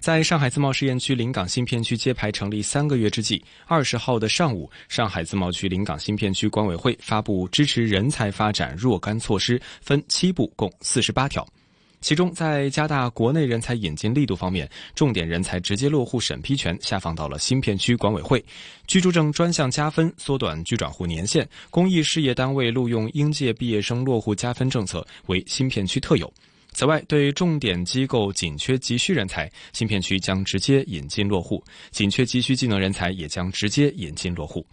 在上海自贸试验区临港新片区揭牌成立三个月之际，二十号的上午，上海自贸区临港新片区管委会发布支持人才发展若干措施，分七步，共四十八条。其中，在加大国内人才引进力度方面，重点人才直接落户审批权下放到了新片区管委会；居住证专项加分，缩短居转户年限；公益事业单位录用应届毕业生落户加分政策为新片区特有。此外，对重点机构紧缺急需人才，新片区将直接引进落户；紧缺急需技能人才也将直接引进落户。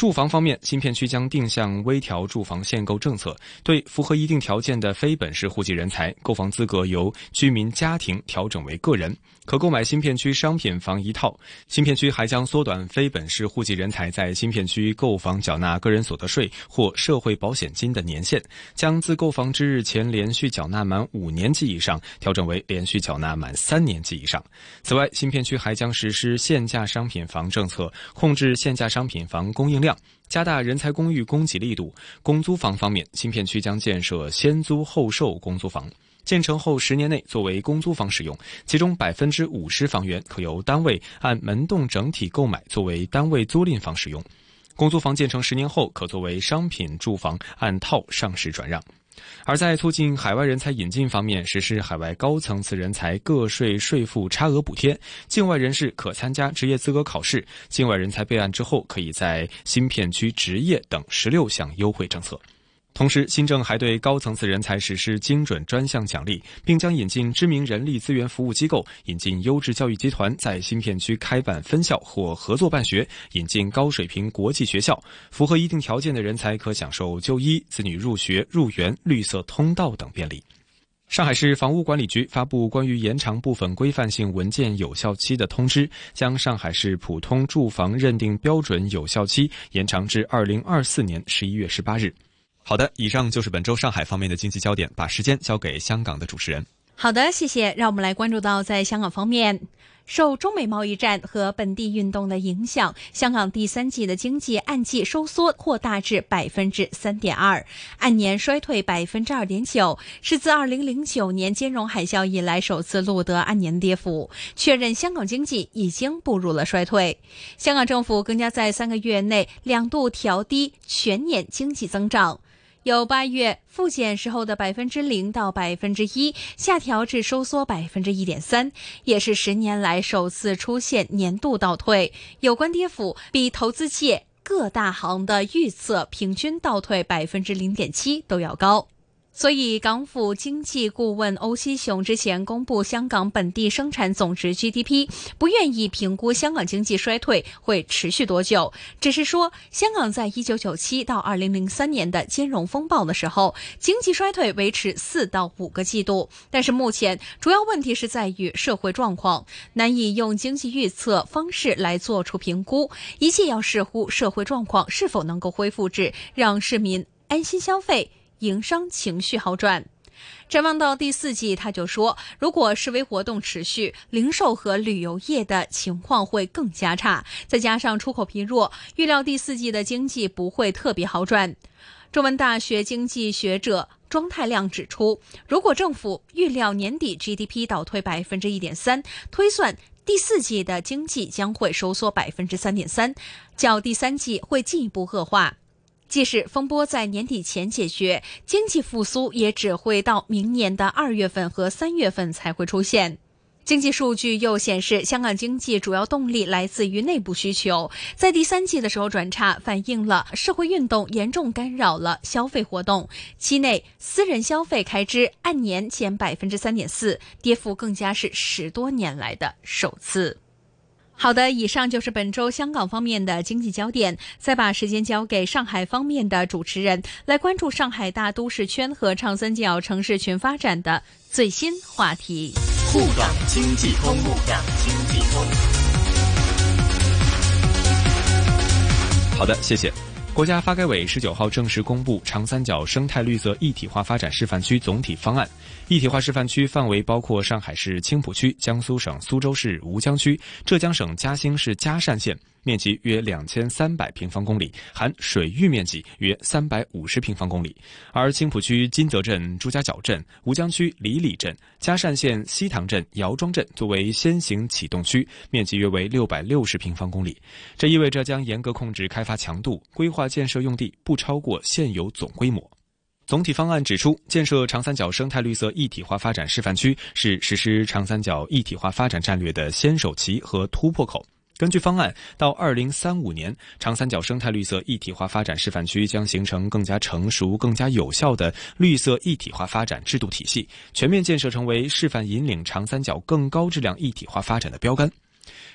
住房方面，新片区将定向微调住房限购政策，对符合一定条件的非本市户籍人才，购房资格由居民家庭调整为个人，可购买新片区商品房一套。新片区还将缩短非本市户籍人才在新片区购房缴纳个人所得税或社会保险金的年限，将自购房之日前连续缴纳满五年及以上调整为连续缴纳满三年及以上。此外，新片区还将实施限价商品房政策，控制限价商品房供应量。加大人才公寓供给力度。公租房方面，新片区将建设先租后售公租房，建成后十年内作为公租房使用，其中百分之五十房源可由单位按门栋整体购买作为单位租赁房使用。公租房建成十年后可作为商品住房按套上市转让。而在促进海外人才引进方面，实施海外高层次人才个税税负差额补贴，境外人士可参加职业资格考试，境外人才备案之后可以在新片区执业等十六项优惠政策。同时，新政还对高层次人才实施精准专项奖励，并将引进知名人力资源服务机构，引进优质教育集团，在新片区开办分校或合作办学，引进高水平国际学校。符合一定条件的人才可享受就医、子女入学、入园、绿色通道等便利。上海市房屋管理局发布关于延长部分规范性文件有效期的通知，将上海市普通住房认定标准有效期延长至二零二四年十一月十八日。好的，以上就是本周上海方面的经济焦点，把时间交给香港的主持人。好的，谢谢。让我们来关注到在香港方面，受中美贸易战和本地运动的影响，香港第三季的经济按季收缩扩大至百分之三点二，按年衰退百分之二点九，是自二零零九年金融海啸以来首次录得按年跌幅，确认香港经济已经步入了衰退。香港政府更加在三个月内两度调低全年经济增长。由八月复检时候的百分之零到百分之一下调至收缩百分之一点三，也是十年来首次出现年度倒退。有关跌幅比投资界各大行的预测平均倒退百分之零点七都要高。所以，港府经济顾问欧西雄之前公布香港本地生产总值 GDP，不愿意评估香港经济衰退会持续多久，只是说香港在一九九七到二零零三年的金融风暴的时候，经济衰退维持四到五个季度。但是目前主要问题是在于社会状况，难以用经济预测方式来做出评估，一切要视乎社会状况是否能够恢复至让市民安心消费。营商情绪好转，展望到第四季，他就说，如果示威活动持续，零售和旅游业的情况会更加差，再加上出口疲弱，预料第四季的经济不会特别好转。中文大学经济学者庄太亮指出，如果政府预料年底 GDP 倒退百分之一点三，推算第四季的经济将会收缩百分之三点三，较第三季会进一步恶化。即使风波在年底前解决，经济复苏也只会到明年的二月份和三月份才会出现。经济数据又显示，香港经济主要动力来自于内部需求，在第三季的时候转差，反映了社会运动严重干扰了消费活动。期内私人消费开支按年减百分之三点四，跌幅更加是十多年来的首次。好的，以上就是本周香港方面的经济焦点。再把时间交给上海方面的主持人，来关注上海大都市圈和长三角城市群发展的最新话题。沪港经济通，沪港经济通。好的，谢谢。国家发改委十九号正式公布长三角生态绿色一体化发展示范区总体方案。一体化示范区范围包括上海市青浦区、江苏省苏州市吴江区、浙江省嘉兴市嘉善县，面积约两千三百平方公里，含水域面积约三百五十平方公里。而青浦区金泽镇、朱家角镇、吴江区李里镇、嘉善县西塘镇、姚庄镇作为先行启动区，面积约为六百六十平方公里。这意味着将严格控制开发强度，规划建设用地不超过现有总规模。总体方案指出，建设长三角生态绿色一体化发展示范区是实施长三角一体化发展战略的先手棋和突破口。根据方案，到二零三五年，长三角生态绿色一体化发展示范区将形成更加成熟、更加有效的绿色一体化发展制度体系，全面建设成为示范引领长三角更高质量一体化发展的标杆。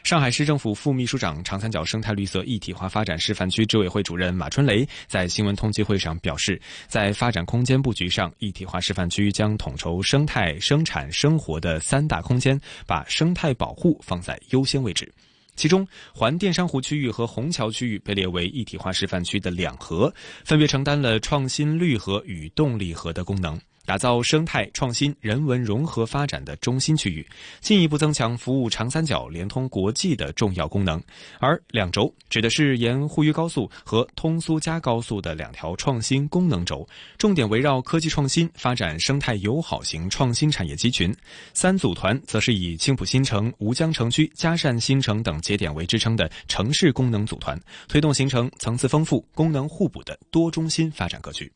上海市政府副秘书长、长三角生态绿色一体化发展示范区执委会主任马春雷在新闻通气会上表示，在发展空间布局上，一体化示范区将统筹生态、生产、生活的三大空间，把生态保护放在优先位置。其中，环淀山湖区域和虹桥区域被列为一体化示范区的两核，分别承担了创新绿核与动力核的功能。打造生态创新、人文融合发展的中心区域，进一步增强服务长三角连通国际的重要功能。而两轴指的是沿沪渝高速和通苏嘉高速的两条创新功能轴，重点围绕科技创新发展生态友好型创新产业集群。三组团则是以青浦新城、吴江城区、嘉善新城等节点为支撑的城市功能组团，推动形成层次丰富、功能互补的多中心发展格局。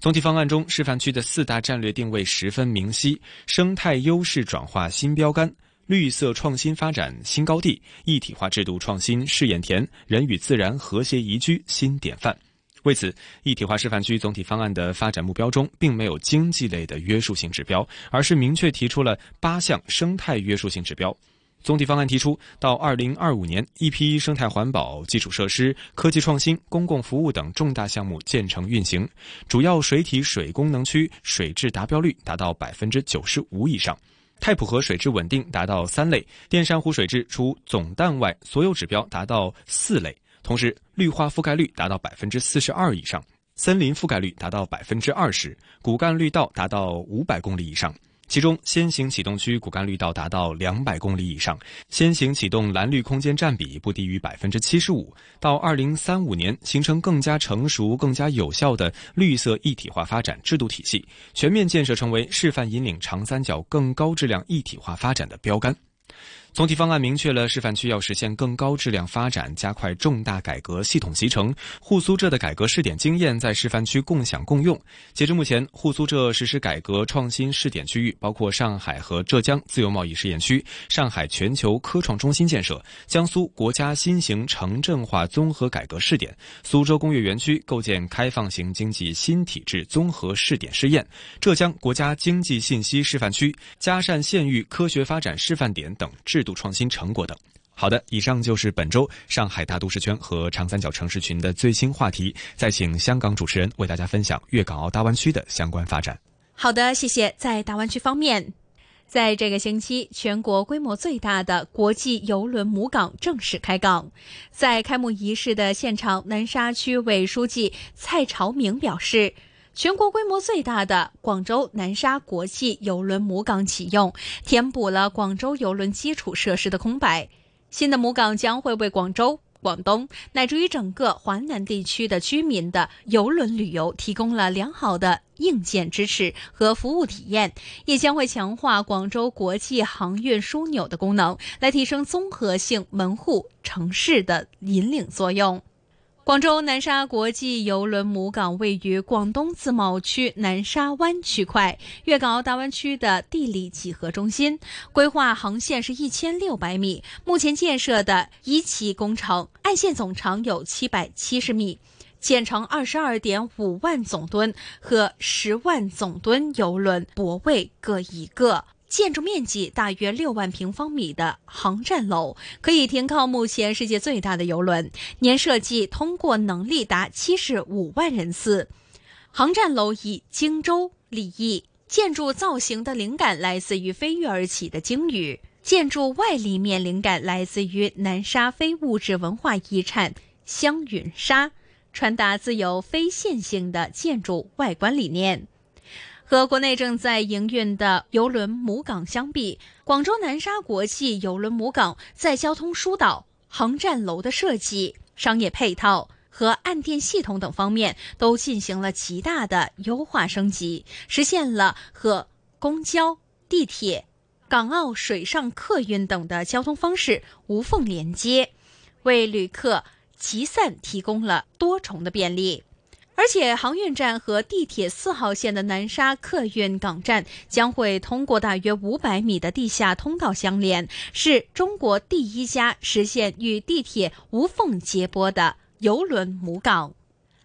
总体方案中，示范区的四大战略定位十分明晰：生态优势转化新标杆、绿色创新发展新高地、一体化制度创新试验田、人与自然和谐宜居新典范。为此，一体化示范区总体方案的发展目标中，并没有经济类的约束性指标，而是明确提出了八项生态约束性指标。总体方案提出，到二零二五年，一批生态环保、基础设施、科技创新、公共服务等重大项目建成运行，主要水体水功能区水质达标率达到百分之九十五以上，太浦河水质稳定达到三类，淀山湖水质除总氮外，所有指标达到四类，同时绿化覆盖率达到百分之四十二以上，森林覆盖率达到百分之二十，骨干绿道达到五百公里以上。其中，先行启动区骨干绿道达到两百公里以上，先行启动蓝绿空间占比不低于百分之七十五。到二零三五年，形成更加成熟、更加有效的绿色一体化发展制度体系，全面建设成为示范引领长三角更高质量一体化发展的标杆。总体方案明确了示范区要实现更高质量发展，加快重大改革系统集成。沪苏浙的改革试点经验在示范区共享共用。截至目前，沪苏浙实施改革创新试点区域包括上海和浙江自由贸易试验区、上海全球科创中心建设、江苏国家新型城镇化综合改革试点、苏州工业园区构建开放型经济新体制综合试点试验、浙江国家经济信息示范区、嘉善县域科学发展示范点等制。度创新成果等。好的，以上就是本周上海大都市圈和长三角城市群的最新话题。再请香港主持人为大家分享粤港澳大湾区的相关发展。好的，谢谢。在大湾区方面，在这个星期，全国规模最大的国际邮轮母港正式开港。在开幕仪式的现场，南沙区委书记蔡朝明表示。全国规模最大的广州南沙国际邮轮母港启用，填补了广州邮轮基础设施的空白。新的母港将会为广州、广东乃至于整个华南地区的居民的邮轮旅游提供了良好的硬件支持和服务体验，也将会强化广州国际航运枢纽的功能，来提升综合性门户城市的引领作用。广州南沙国际邮轮母港位于广东自贸区南沙湾区块，粤港澳大湾区的地理几何中心。规划航线是一千六百米，目前建设的一期工程岸线总长有七百七十米，建成二十二点五万总吨和十万总吨邮轮泊位各一个。建筑面积大约六万平方米的航站楼，可以停靠目前世界最大的游轮，年设计通过能力达七十五万人次。航站楼以荆州立意，建筑造型的灵感来自于飞跃而起的鲸鱼，建筑外立面灵感来自于南沙非物质文化遗产香云沙，传达自由非线性的建筑外观理念。和国内正在营运的邮轮母港相比，广州南沙国际邮轮母港在交通疏导、航站楼的设计、商业配套和岸电系统等方面都进行了极大的优化升级，实现了和公交、地铁、港澳水上客运等的交通方式无缝连接，为旅客集散提供了多重的便利。而且，航运站和地铁四号线的南沙客运港站将会通过大约五百米的地下通道相连，是中国第一家实现与地铁无缝接驳的邮轮母港。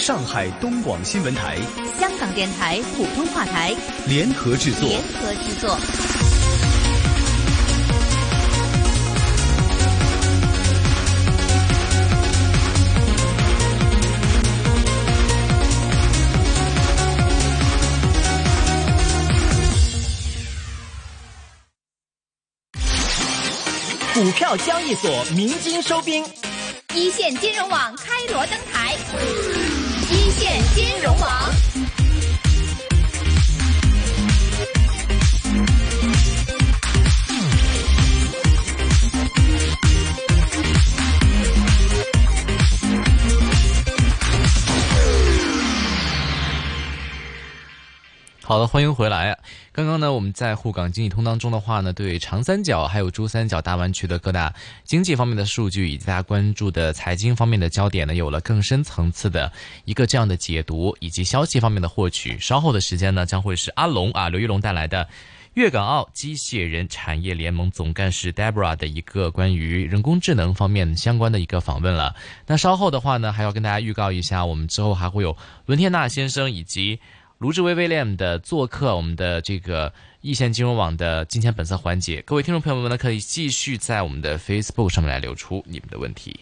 上海东广新闻台、香港电台普通话台联合制作。联合制作。股票交易所鸣金收兵，一线金融网开锣登台。一线金融王。好的，欢迎回来。刚刚呢，我们在沪港经济通当中的话呢，对长三角还有珠三角大湾区的各大经济方面的数据，以及大家关注的财经方面的焦点呢，有了更深层次的一个这样的解读，以及消息方面的获取。稍后的时间呢，将会是阿龙啊，刘玉龙带来的粤港澳机械人产业联盟总干事 Debra 的一个关于人工智能方面相关的一个访问了。那稍后的话呢，还要跟大家预告一下，我们之后还会有伦天纳先生以及。卢志威威廉的做客，我们的这个易线金融网的金钱本色环节，各位听众朋友们呢，可以继续在我们的 Facebook 上面来留出你们的问题。